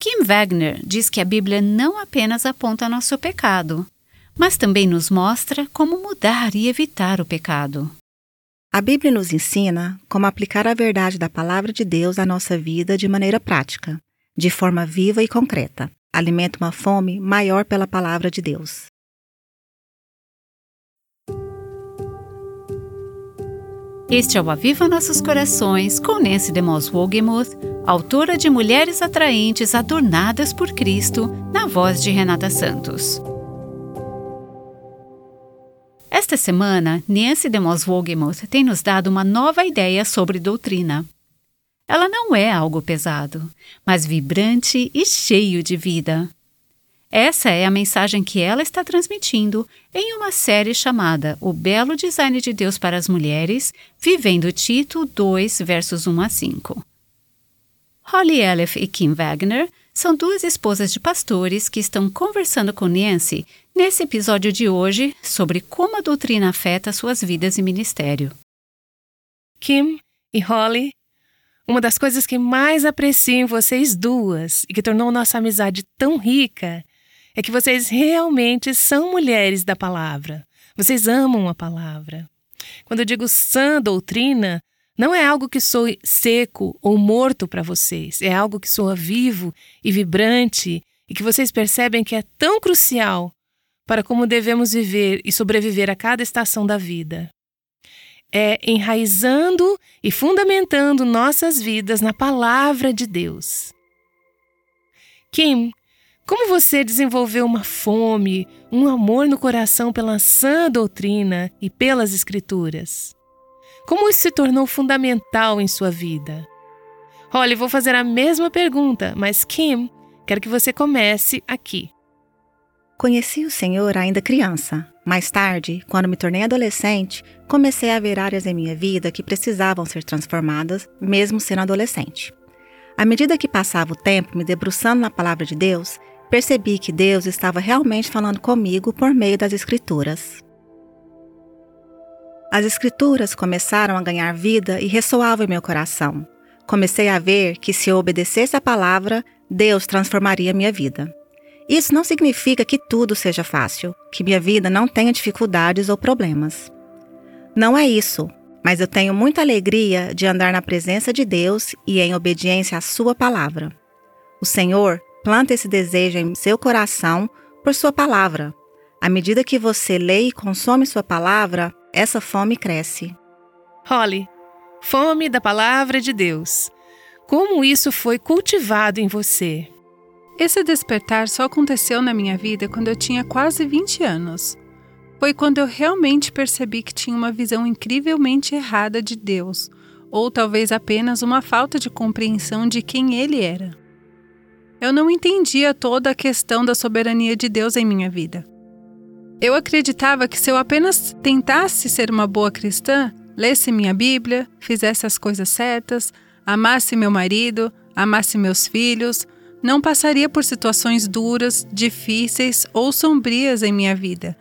Kim Wagner diz que a Bíblia não apenas aponta nosso pecado, mas também nos mostra como mudar e evitar o pecado. A Bíblia nos ensina como aplicar a verdade da palavra de Deus à nossa vida de maneira prática, de forma viva e concreta. Alimenta uma fome maior pela palavra de Deus. Este é o Aviva Nossos Corações com Nancy DeMoss Wogemuth, autora de Mulheres Atraentes Adornadas por Cristo, na voz de Renata Santos. Esta semana, Nancy DeMoss Wogemuth tem nos dado uma nova ideia sobre doutrina. Ela não é algo pesado, mas vibrante e cheio de vida. Essa é a mensagem que ela está transmitindo em uma série chamada O Belo Design de Deus para as Mulheres, vivendo Tito 2, versos 1 a 5. Holly Elef e Kim Wagner são duas esposas de pastores que estão conversando com Nancy nesse episódio de hoje sobre como a doutrina afeta suas vidas e ministério. Kim e Holly, uma das coisas que mais aprecio em vocês duas e que tornou nossa amizade tão rica é que vocês realmente são mulheres da palavra. Vocês amam a palavra. Quando eu digo sã doutrina, não é algo que soe seco ou morto para vocês, é algo que soa vivo e vibrante e que vocês percebem que é tão crucial para como devemos viver e sobreviver a cada estação da vida. É enraizando e fundamentando nossas vidas na palavra de Deus. Kim, como você desenvolveu uma fome, um amor no coração pela sã doutrina e pelas Escrituras? Como isso se tornou fundamental em sua vida? Olha, vou fazer a mesma pergunta, mas Kim, quero que você comece aqui. Conheci o Senhor ainda criança. Mais tarde, quando me tornei adolescente, comecei a ver áreas em minha vida que precisavam ser transformadas, mesmo sendo adolescente. À medida que passava o tempo me debruçando na palavra de Deus, percebi que Deus estava realmente falando comigo por meio das Escrituras. As Escrituras começaram a ganhar vida e ressoavam em meu coração. Comecei a ver que se eu obedecesse a palavra, Deus transformaria minha vida. Isso não significa que tudo seja fácil, que minha vida não tenha dificuldades ou problemas. Não é isso, mas eu tenho muita alegria de andar na presença de Deus e em obediência à Sua palavra. O Senhor Planta esse desejo em seu coração por sua palavra. À medida que você lê e consome sua palavra, essa fome cresce. Holly, fome da palavra de Deus. Como isso foi cultivado em você? Esse despertar só aconteceu na minha vida quando eu tinha quase 20 anos. Foi quando eu realmente percebi que tinha uma visão incrivelmente errada de Deus, ou talvez apenas uma falta de compreensão de quem Ele era. Eu não entendia toda a questão da soberania de Deus em minha vida. Eu acreditava que se eu apenas tentasse ser uma boa cristã, lesse minha Bíblia, fizesse as coisas certas, amasse meu marido, amasse meus filhos, não passaria por situações duras, difíceis ou sombrias em minha vida,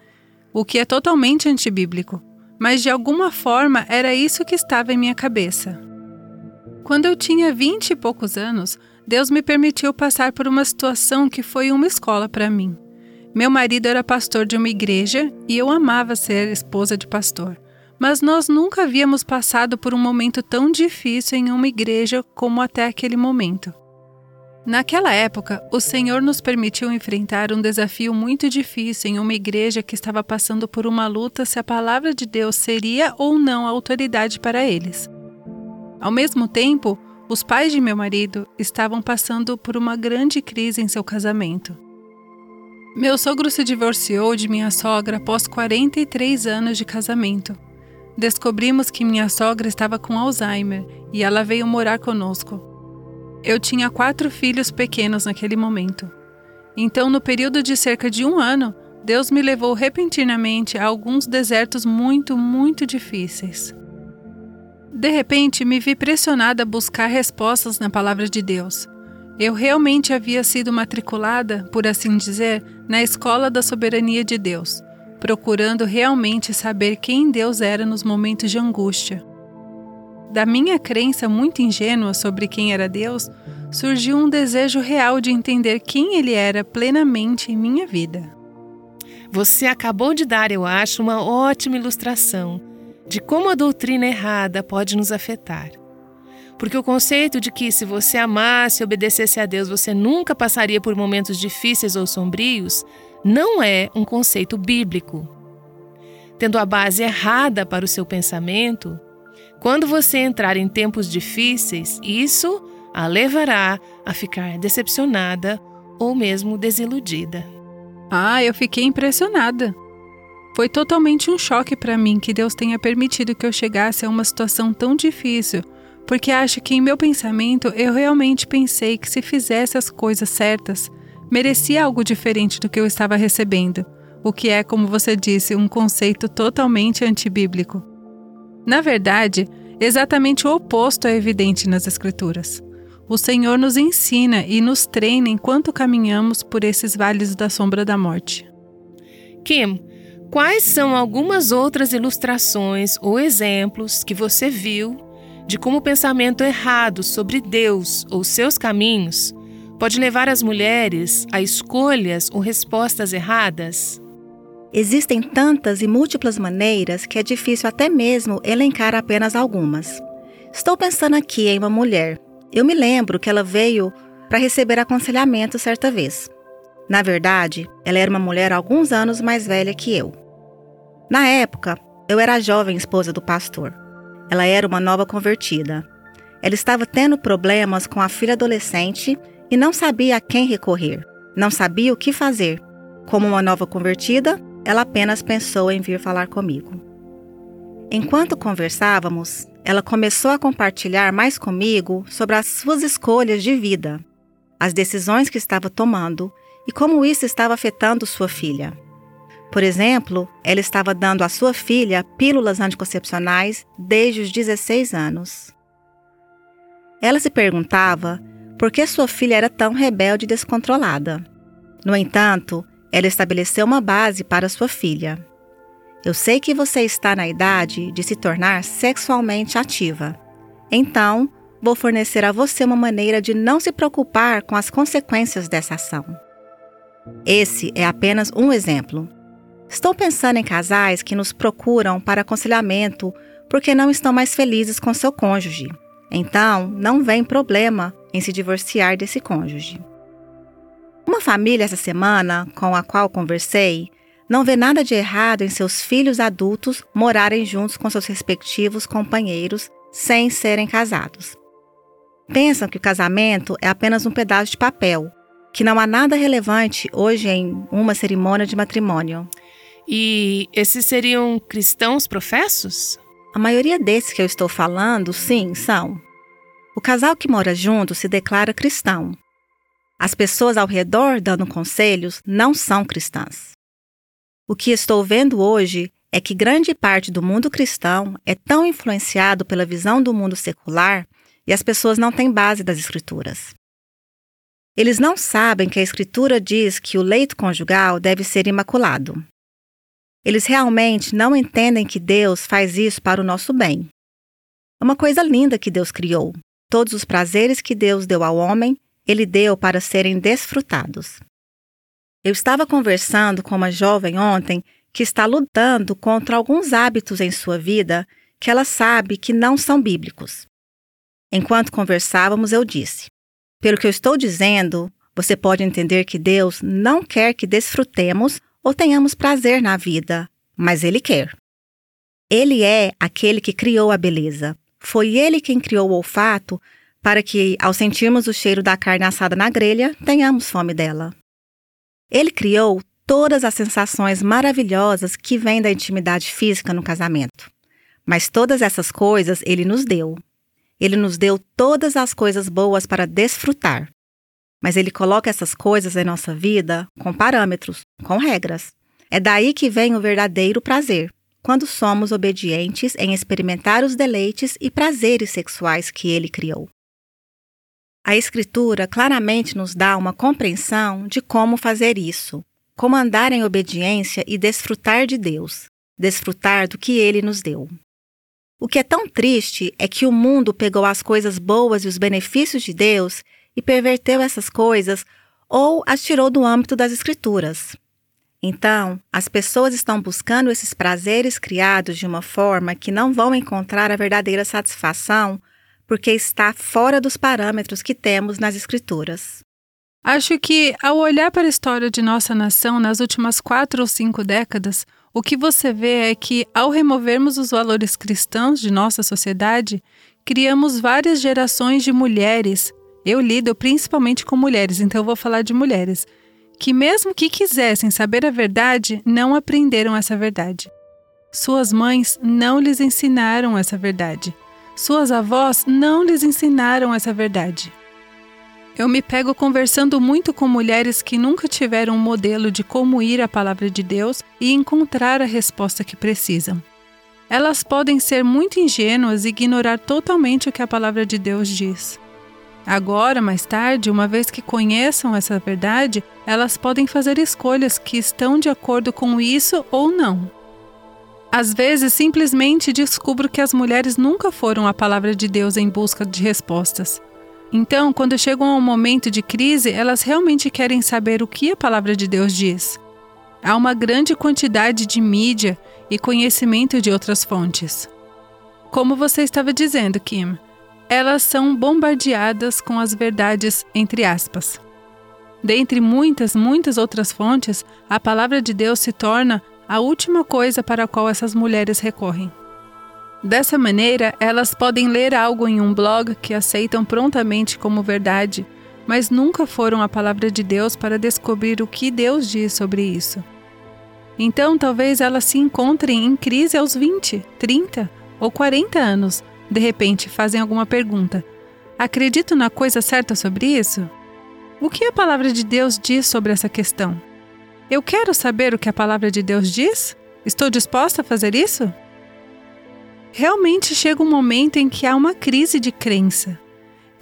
o que é totalmente antibíblico, mas de alguma forma era isso que estava em minha cabeça. Quando eu tinha vinte e poucos anos, Deus me permitiu passar por uma situação que foi uma escola para mim. Meu marido era pastor de uma igreja e eu amava ser esposa de pastor. Mas nós nunca havíamos passado por um momento tão difícil em uma igreja como até aquele momento. Naquela época, o Senhor nos permitiu enfrentar um desafio muito difícil em uma igreja que estava passando por uma luta se a palavra de Deus seria ou não autoridade para eles. Ao mesmo tempo, os pais de meu marido estavam passando por uma grande crise em seu casamento. Meu sogro se divorciou de minha sogra após 43 anos de casamento. Descobrimos que minha sogra estava com Alzheimer e ela veio morar conosco. Eu tinha quatro filhos pequenos naquele momento. Então, no período de cerca de um ano, Deus me levou repentinamente a alguns desertos muito, muito difíceis. De repente, me vi pressionada a buscar respostas na palavra de Deus. Eu realmente havia sido matriculada, por assim dizer, na escola da soberania de Deus, procurando realmente saber quem Deus era nos momentos de angústia. Da minha crença muito ingênua sobre quem era Deus, surgiu um desejo real de entender quem ele era plenamente em minha vida. Você acabou de dar, eu acho, uma ótima ilustração de como a doutrina errada pode nos afetar. Porque o conceito de que se você amasse e obedecesse a Deus você nunca passaria por momentos difíceis ou sombrios não é um conceito bíblico. Tendo a base errada para o seu pensamento, quando você entrar em tempos difíceis, isso a levará a ficar decepcionada ou mesmo desiludida. Ah, eu fiquei impressionada. Foi totalmente um choque para mim que Deus tenha permitido que eu chegasse a uma situação tão difícil, porque acho que em meu pensamento eu realmente pensei que se fizesse as coisas certas, merecia algo diferente do que eu estava recebendo, o que é, como você disse, um conceito totalmente antibíblico. Na verdade, exatamente o oposto é evidente nas Escrituras. O Senhor nos ensina e nos treina enquanto caminhamos por esses vales da sombra da morte. Kim, quais são algumas outras ilustrações ou exemplos que você viu de como o pensamento errado sobre Deus ou seus caminhos pode levar as mulheres a escolhas ou respostas erradas? Existem tantas e múltiplas maneiras que é difícil até mesmo elencar apenas algumas. Estou pensando aqui em uma mulher. Eu me lembro que ela veio para receber aconselhamento certa vez. Na verdade, ela era uma mulher alguns anos mais velha que eu. Na época, eu era a jovem esposa do pastor. Ela era uma nova convertida. Ela estava tendo problemas com a filha adolescente e não sabia a quem recorrer, não sabia o que fazer. Como uma nova convertida, ela apenas pensou em vir falar comigo. Enquanto conversávamos, ela começou a compartilhar mais comigo sobre as suas escolhas de vida, as decisões que estava tomando e como isso estava afetando sua filha. Por exemplo, ela estava dando à sua filha pílulas anticoncepcionais desde os 16 anos. Ela se perguntava por que sua filha era tão rebelde e descontrolada. No entanto, ela estabeleceu uma base para sua filha. Eu sei que você está na idade de se tornar sexualmente ativa. Então, vou fornecer a você uma maneira de não se preocupar com as consequências dessa ação. Esse é apenas um exemplo. Estou pensando em casais que nos procuram para aconselhamento porque não estão mais felizes com seu cônjuge. Então, não vem problema em se divorciar desse cônjuge. Uma família essa semana com a qual conversei não vê nada de errado em seus filhos adultos morarem juntos com seus respectivos companheiros sem serem casados. Pensam que o casamento é apenas um pedaço de papel, que não há nada relevante hoje em uma cerimônia de matrimônio. E esses seriam cristãos professos? A maioria desses que eu estou falando, sim, são. O casal que mora junto se declara cristão. As pessoas ao redor dando conselhos não são cristãs. O que estou vendo hoje é que grande parte do mundo cristão é tão influenciado pela visão do mundo secular e as pessoas não têm base das Escrituras. Eles não sabem que a Escritura diz que o leito conjugal deve ser imaculado. Eles realmente não entendem que Deus faz isso para o nosso bem. É uma coisa linda que Deus criou. Todos os prazeres que Deus deu ao homem, ele deu para serem desfrutados. Eu estava conversando com uma jovem ontem que está lutando contra alguns hábitos em sua vida que ela sabe que não são bíblicos. Enquanto conversávamos, eu disse: Pelo que eu estou dizendo, você pode entender que Deus não quer que desfrutemos ou tenhamos prazer na vida, mas Ele quer. Ele é aquele que criou a beleza. Foi Ele quem criou o olfato para que, ao sentirmos o cheiro da carne assada na grelha, tenhamos fome dela. Ele criou todas as sensações maravilhosas que vêm da intimidade física no casamento. Mas todas essas coisas ele nos deu. Ele nos deu todas as coisas boas para desfrutar. Mas ele coloca essas coisas em nossa vida com parâmetros, com regras. É daí que vem o verdadeiro prazer, quando somos obedientes em experimentar os deleites e prazeres sexuais que ele criou. A Escritura claramente nos dá uma compreensão de como fazer isso, como andar em obediência e desfrutar de Deus, desfrutar do que ele nos deu. O que é tão triste é que o mundo pegou as coisas boas e os benefícios de Deus e perverteu essas coisas ou as tirou do âmbito das Escrituras. Então, as pessoas estão buscando esses prazeres criados de uma forma que não vão encontrar a verdadeira satisfação porque está fora dos parâmetros que temos nas Escrituras. Acho que, ao olhar para a história de nossa nação nas últimas quatro ou cinco décadas, o que você vê é que, ao removermos os valores cristãos de nossa sociedade, criamos várias gerações de mulheres. Eu lido principalmente com mulheres, então eu vou falar de mulheres que, mesmo que quisessem saber a verdade, não aprenderam essa verdade. Suas mães não lhes ensinaram essa verdade. Suas avós não lhes ensinaram essa verdade. Eu me pego conversando muito com mulheres que nunca tiveram um modelo de como ir à palavra de Deus e encontrar a resposta que precisam. Elas podem ser muito ingênuas e ignorar totalmente o que a palavra de Deus diz. Agora, mais tarde, uma vez que conheçam essa verdade, elas podem fazer escolhas que estão de acordo com isso ou não. Às vezes, simplesmente descubro que as mulheres nunca foram à palavra de Deus em busca de respostas. Então, quando chegam a um momento de crise, elas realmente querem saber o que a palavra de Deus diz. Há uma grande quantidade de mídia e conhecimento de outras fontes. Como você estava dizendo, Kim, elas são bombardeadas com as verdades entre aspas. Dentre muitas, muitas outras fontes, a palavra de Deus se torna a última coisa para a qual essas mulheres recorrem. Dessa maneira, elas podem ler algo em um blog que aceitam prontamente como verdade, mas nunca foram à palavra de Deus para descobrir o que Deus diz sobre isso. Então, talvez elas se encontrem em crise aos 20, 30 ou 40 anos, de repente fazem alguma pergunta: Acredito na coisa certa sobre isso? O que a palavra de Deus diz sobre essa questão? Eu quero saber o que a palavra de Deus diz? Estou disposta a fazer isso? Realmente chega um momento em que há uma crise de crença.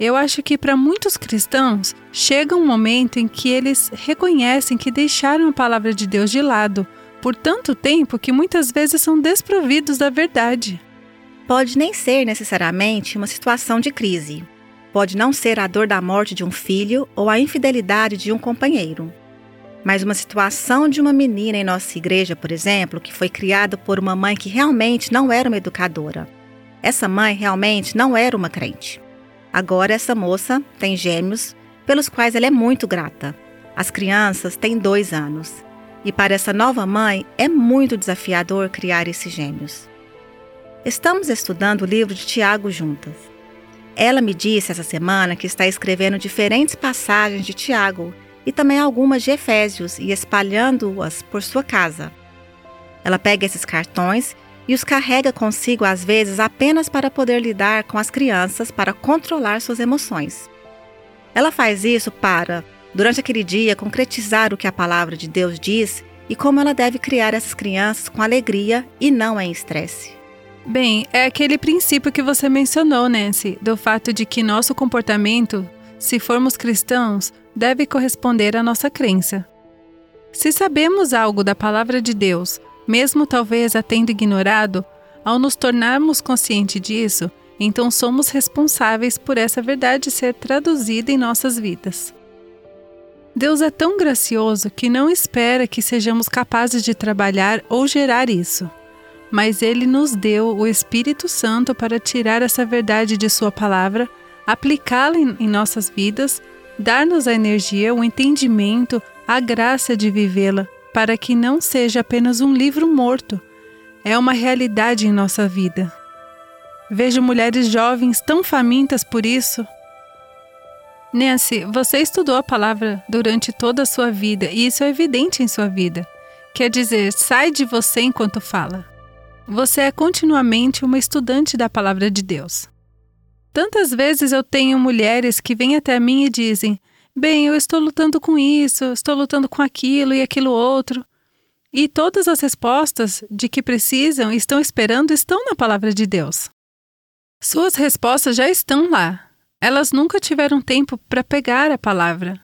Eu acho que para muitos cristãos chega um momento em que eles reconhecem que deixaram a palavra de Deus de lado por tanto tempo que muitas vezes são desprovidos da verdade pode nem ser necessariamente uma situação de crise. Pode não ser a dor da morte de um filho ou a infidelidade de um companheiro. Mas uma situação de uma menina em nossa igreja, por exemplo, que foi criada por uma mãe que realmente não era uma educadora. Essa mãe realmente não era uma crente. Agora, essa moça tem gêmeos, pelos quais ela é muito grata. As crianças têm dois anos. E para essa nova mãe é muito desafiador criar esses gêmeos. Estamos estudando o livro de Tiago juntas. Ela me disse essa semana que está escrevendo diferentes passagens de Tiago e também algumas de Efésios e espalhando-as por sua casa. Ela pega esses cartões e os carrega consigo às vezes apenas para poder lidar com as crianças para controlar suas emoções. Ela faz isso para, durante aquele dia, concretizar o que a palavra de Deus diz e como ela deve criar essas crianças com alegria e não em estresse. Bem, é aquele princípio que você mencionou, Nancy, do fato de que nosso comportamento, se formos cristãos, deve corresponder à nossa crença. Se sabemos algo da palavra de Deus, mesmo talvez a tendo ignorado, ao nos tornarmos conscientes disso, então somos responsáveis por essa verdade ser traduzida em nossas vidas. Deus é tão gracioso que não espera que sejamos capazes de trabalhar ou gerar isso mas ele nos deu o Espírito Santo para tirar essa verdade de Sua palavra, aplicá-la em, nossas vidas, dar-nos a energia, o entendimento, a graça de vivê-la, para que não seja apenas um livro morto, é uma realidade em nossa vida. Vejo mulheres jovens tão famintas por isso. Nancy, você estudou a palavra durante toda a sua vida e isso é evidente em sua vida. Quer dizer, sai de você enquanto fala. Você é continuamente uma estudante da palavra de Deus. Tantas vezes eu tenho mulheres que vêm até mim e dizem: Bem, eu estou lutando com isso, estou lutando com aquilo e aquilo outro. E todas as respostas de que precisam e estão esperando estão na palavra de Deus. Suas respostas já estão lá. Elas nunca tiveram tempo para pegar a palavra.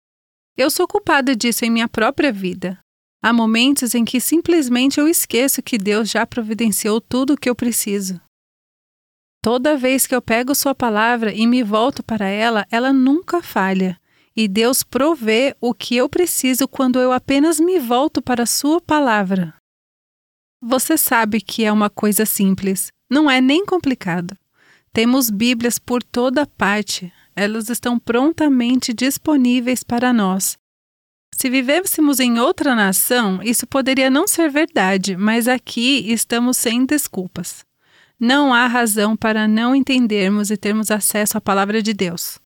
Eu sou culpada disso em minha própria vida. Há momentos em que simplesmente eu esqueço que Deus já providenciou tudo o que eu preciso. Toda vez que eu pego Sua palavra e me volto para ela, ela nunca falha. e Deus provê o que eu preciso quando eu apenas me volto para Sua palavra. Você sabe que é uma coisa simples, não é nem complicado. Temos Bíblias por toda parte, elas estão prontamente disponíveis para nós. Se vivêssemos em outra nação, isso poderia não ser verdade, mas aqui estamos sem desculpas. Não há razão para não entendermos e termos acesso à palavra de Deus.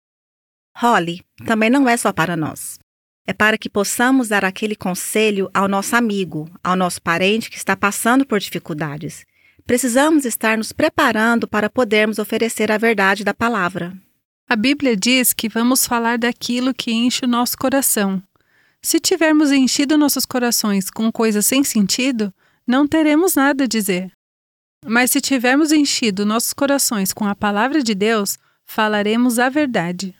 Holly, também não é só para nós. É para que possamos dar aquele conselho ao nosso amigo, ao nosso parente que está passando por dificuldades. Precisamos estar nos preparando para podermos oferecer a verdade da palavra. A Bíblia diz que vamos falar daquilo que enche o nosso coração. Se tivermos enchido nossos corações com coisas sem sentido, não teremos nada a dizer. Mas se tivermos enchido nossos corações com a palavra de Deus, falaremos a verdade.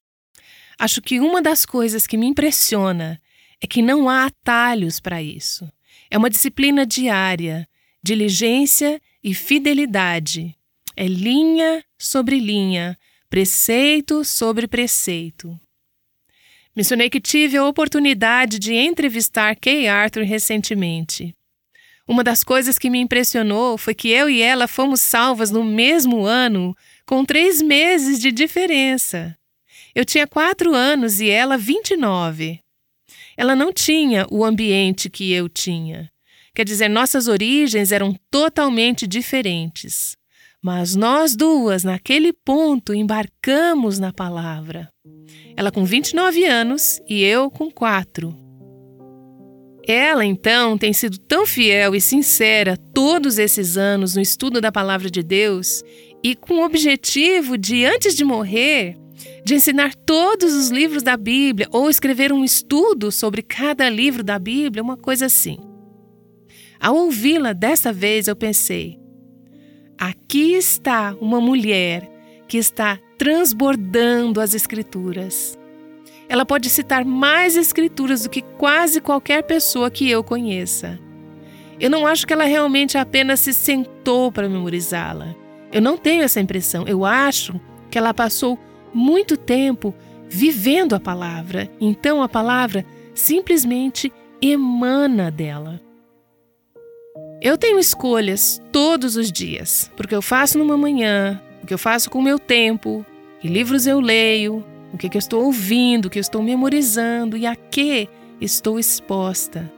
Acho que uma das coisas que me impressiona é que não há atalhos para isso. É uma disciplina diária, diligência e fidelidade. É linha sobre linha, preceito sobre preceito. Mencionei que tive a oportunidade de entrevistar Kay Arthur recentemente. Uma das coisas que me impressionou foi que eu e ela fomos salvas no mesmo ano, com três meses de diferença. Eu tinha quatro anos e ela 29. Ela não tinha o ambiente que eu tinha. Quer dizer, nossas origens eram totalmente diferentes. Mas nós duas, naquele ponto, embarcamos na palavra. Ela com 29 anos e eu com quatro. Ela, então, tem sido tão fiel e sincera todos esses anos no estudo da palavra de Deus e com o objetivo de, antes de morrer, de ensinar todos os livros da Bíblia ou escrever um estudo sobre cada livro da Bíblia, uma coisa assim. Ao ouvi-la dessa vez, eu pensei: aqui está uma mulher que está transbordando as Escrituras. Ela pode citar mais Escrituras do que quase qualquer pessoa que eu conheça. Eu não acho que ela realmente apenas se sentou para memorizá-la. Eu não tenho essa impressão. Eu acho que ela passou muito tempo vivendo a palavra. Então a palavra simplesmente emana dela. Eu tenho escolhas todos os dias, porque eu faço numa manhã, o que eu faço com o meu tempo, que livros eu leio, o que, que eu estou ouvindo, o que eu estou memorizando e a que estou exposta.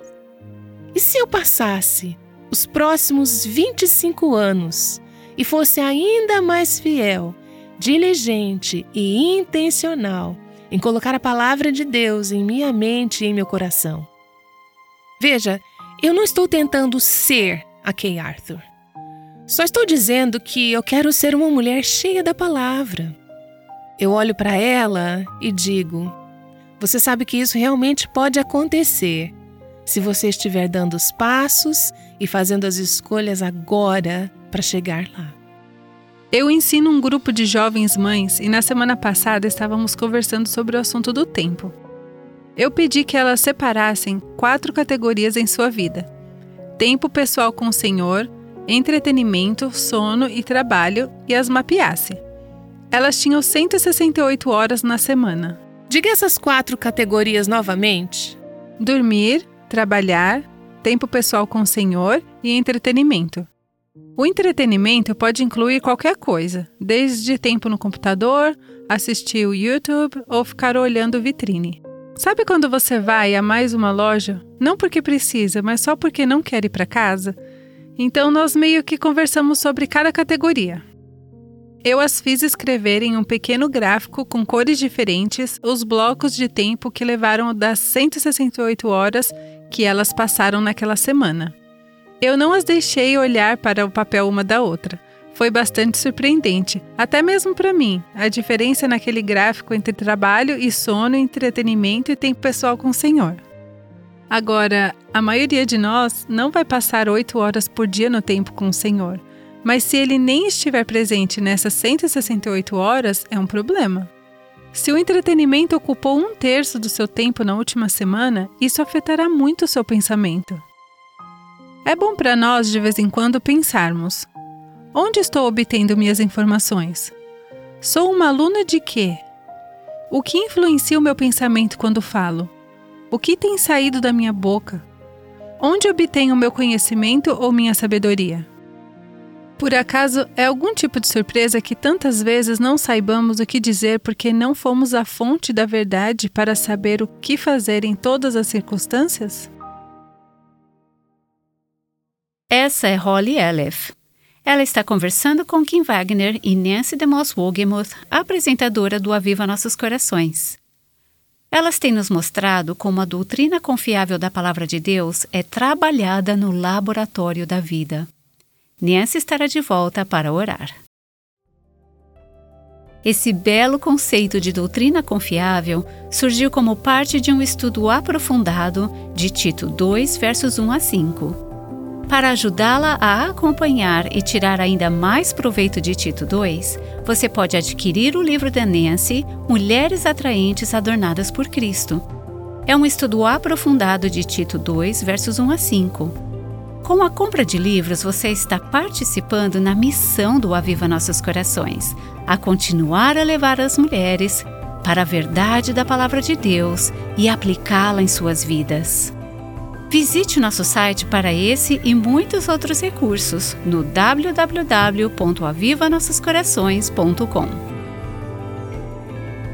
E se eu passasse os próximos 25 anos e fosse ainda mais fiel diligente e intencional em colocar a palavra de Deus em minha mente e em meu coração. Veja, eu não estou tentando ser a Kay Arthur. Só estou dizendo que eu quero ser uma mulher cheia da palavra. Eu olho para ela e digo: Você sabe que isso realmente pode acontecer se você estiver dando os passos e fazendo as escolhas agora para chegar lá. Eu ensino um grupo de jovens mães e na semana passada estávamos conversando sobre o assunto do tempo. Eu pedi que elas separassem quatro categorias em sua vida: tempo pessoal com o Senhor, entretenimento, sono e trabalho e as mapeasse. Elas tinham 168 horas na semana. Diga essas quatro categorias novamente: dormir, trabalhar, tempo pessoal com o Senhor e entretenimento. O entretenimento pode incluir qualquer coisa, desde tempo no computador, assistir o YouTube ou ficar olhando vitrine. Sabe quando você vai a mais uma loja, não porque precisa, mas só porque não quer ir para casa? Então nós meio que conversamos sobre cada categoria. Eu as fiz escrever em um pequeno gráfico com cores diferentes os blocos de tempo que levaram das 168 horas que elas passaram naquela semana. Eu não as deixei olhar para o papel uma da outra. Foi bastante surpreendente, até mesmo para mim, a diferença naquele gráfico entre trabalho e sono, entretenimento e tempo pessoal com o Senhor. Agora, a maioria de nós não vai passar oito horas por dia no tempo com o Senhor, mas se ele nem estiver presente nessas 168 horas, é um problema. Se o entretenimento ocupou um terço do seu tempo na última semana, isso afetará muito o seu pensamento. É bom para nós de vez em quando pensarmos: onde estou obtendo minhas informações? Sou uma aluna de quê? O que influencia o meu pensamento quando falo? O que tem saído da minha boca? Onde obtenho meu conhecimento ou minha sabedoria? Por acaso é algum tipo de surpresa que tantas vezes não saibamos o que dizer porque não fomos a fonte da verdade para saber o que fazer em todas as circunstâncias? Essa é Holly Elef. Ela está conversando com Kim Wagner e Nancy DeMoss Wogemuth, apresentadora do Aviva Nossos Corações. Elas têm nos mostrado como a doutrina confiável da Palavra de Deus é trabalhada no laboratório da vida. Nancy estará de volta para orar. Esse belo conceito de doutrina confiável surgiu como parte de um estudo aprofundado de Tito 2, versos 1 a 5. Para ajudá-la a acompanhar e tirar ainda mais proveito de Tito 2, você pode adquirir o livro da Nancy, Mulheres Atraentes Adornadas por Cristo. É um estudo aprofundado de Tito 2, versos 1 a 5. Com a compra de livros, você está participando na missão do Aviva Nossos Corações, a continuar a levar as mulheres para a verdade da Palavra de Deus e aplicá-la em suas vidas. Visite nosso site para esse e muitos outros recursos no www.avivanossoscorações.com.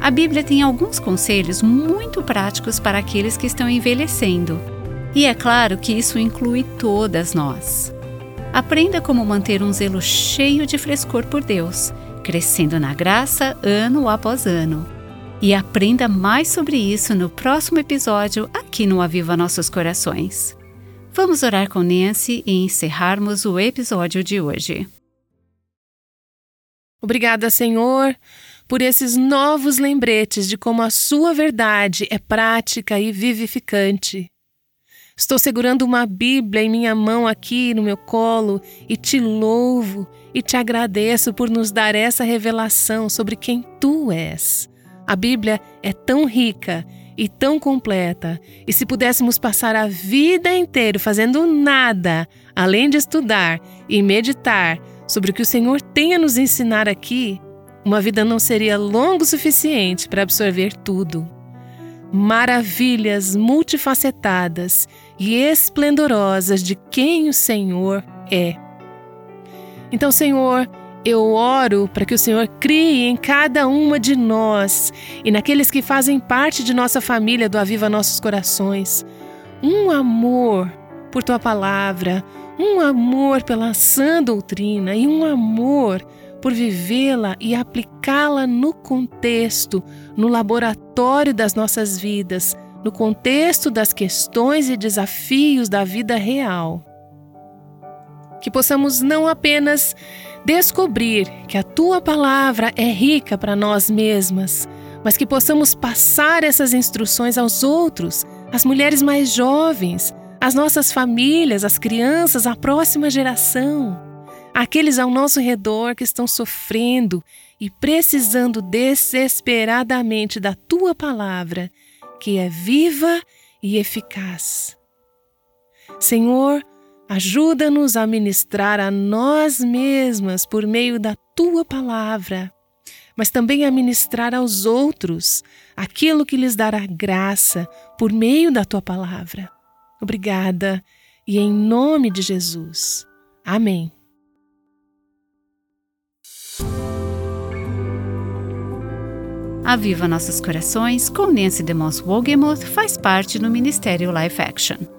A Bíblia tem alguns conselhos muito práticos para aqueles que estão envelhecendo. E é claro que isso inclui todas nós. Aprenda como manter um zelo cheio de frescor por Deus, crescendo na graça ano após ano e aprenda mais sobre isso no próximo episódio aqui no Aviva Nossos Corações. Vamos orar com Nancy e encerrarmos o episódio de hoje. Obrigada, Senhor, por esses novos lembretes de como a Sua verdade é prática e vivificante. Estou segurando uma Bíblia em minha mão aqui no meu colo e te louvo e te agradeço por nos dar essa revelação sobre quem Tu és a Bíblia é tão rica e tão completa, e se pudéssemos passar a vida inteira fazendo nada além de estudar e meditar sobre o que o Senhor tem a nos ensinar aqui, uma vida não seria longa o suficiente para absorver tudo. Maravilhas multifacetadas e esplendorosas de quem o Senhor é. Então, Senhor, eu oro para que o Senhor crie em cada uma de nós e naqueles que fazem parte de nossa família do Aviva Nossos Corações um amor por tua palavra, um amor pela sã doutrina e um amor por vivê-la e aplicá-la no contexto, no laboratório das nossas vidas, no contexto das questões e desafios da vida real. Que possamos não apenas descobrir que a tua palavra é rica para nós mesmas, mas que possamos passar essas instruções aos outros, às mulheres mais jovens, às nossas famílias, às crianças, à próxima geração, àqueles ao nosso redor que estão sofrendo e precisando desesperadamente da tua palavra, que é viva e eficaz. Senhor, Ajuda-nos a ministrar a nós mesmas por meio da tua palavra, mas também a ministrar aos outros aquilo que lhes dará graça por meio da tua palavra. Obrigada e em nome de Jesus. Amém. Aviva Nossos Corações com Nancy DeMoss Wogemuth faz parte do Ministério Life Action.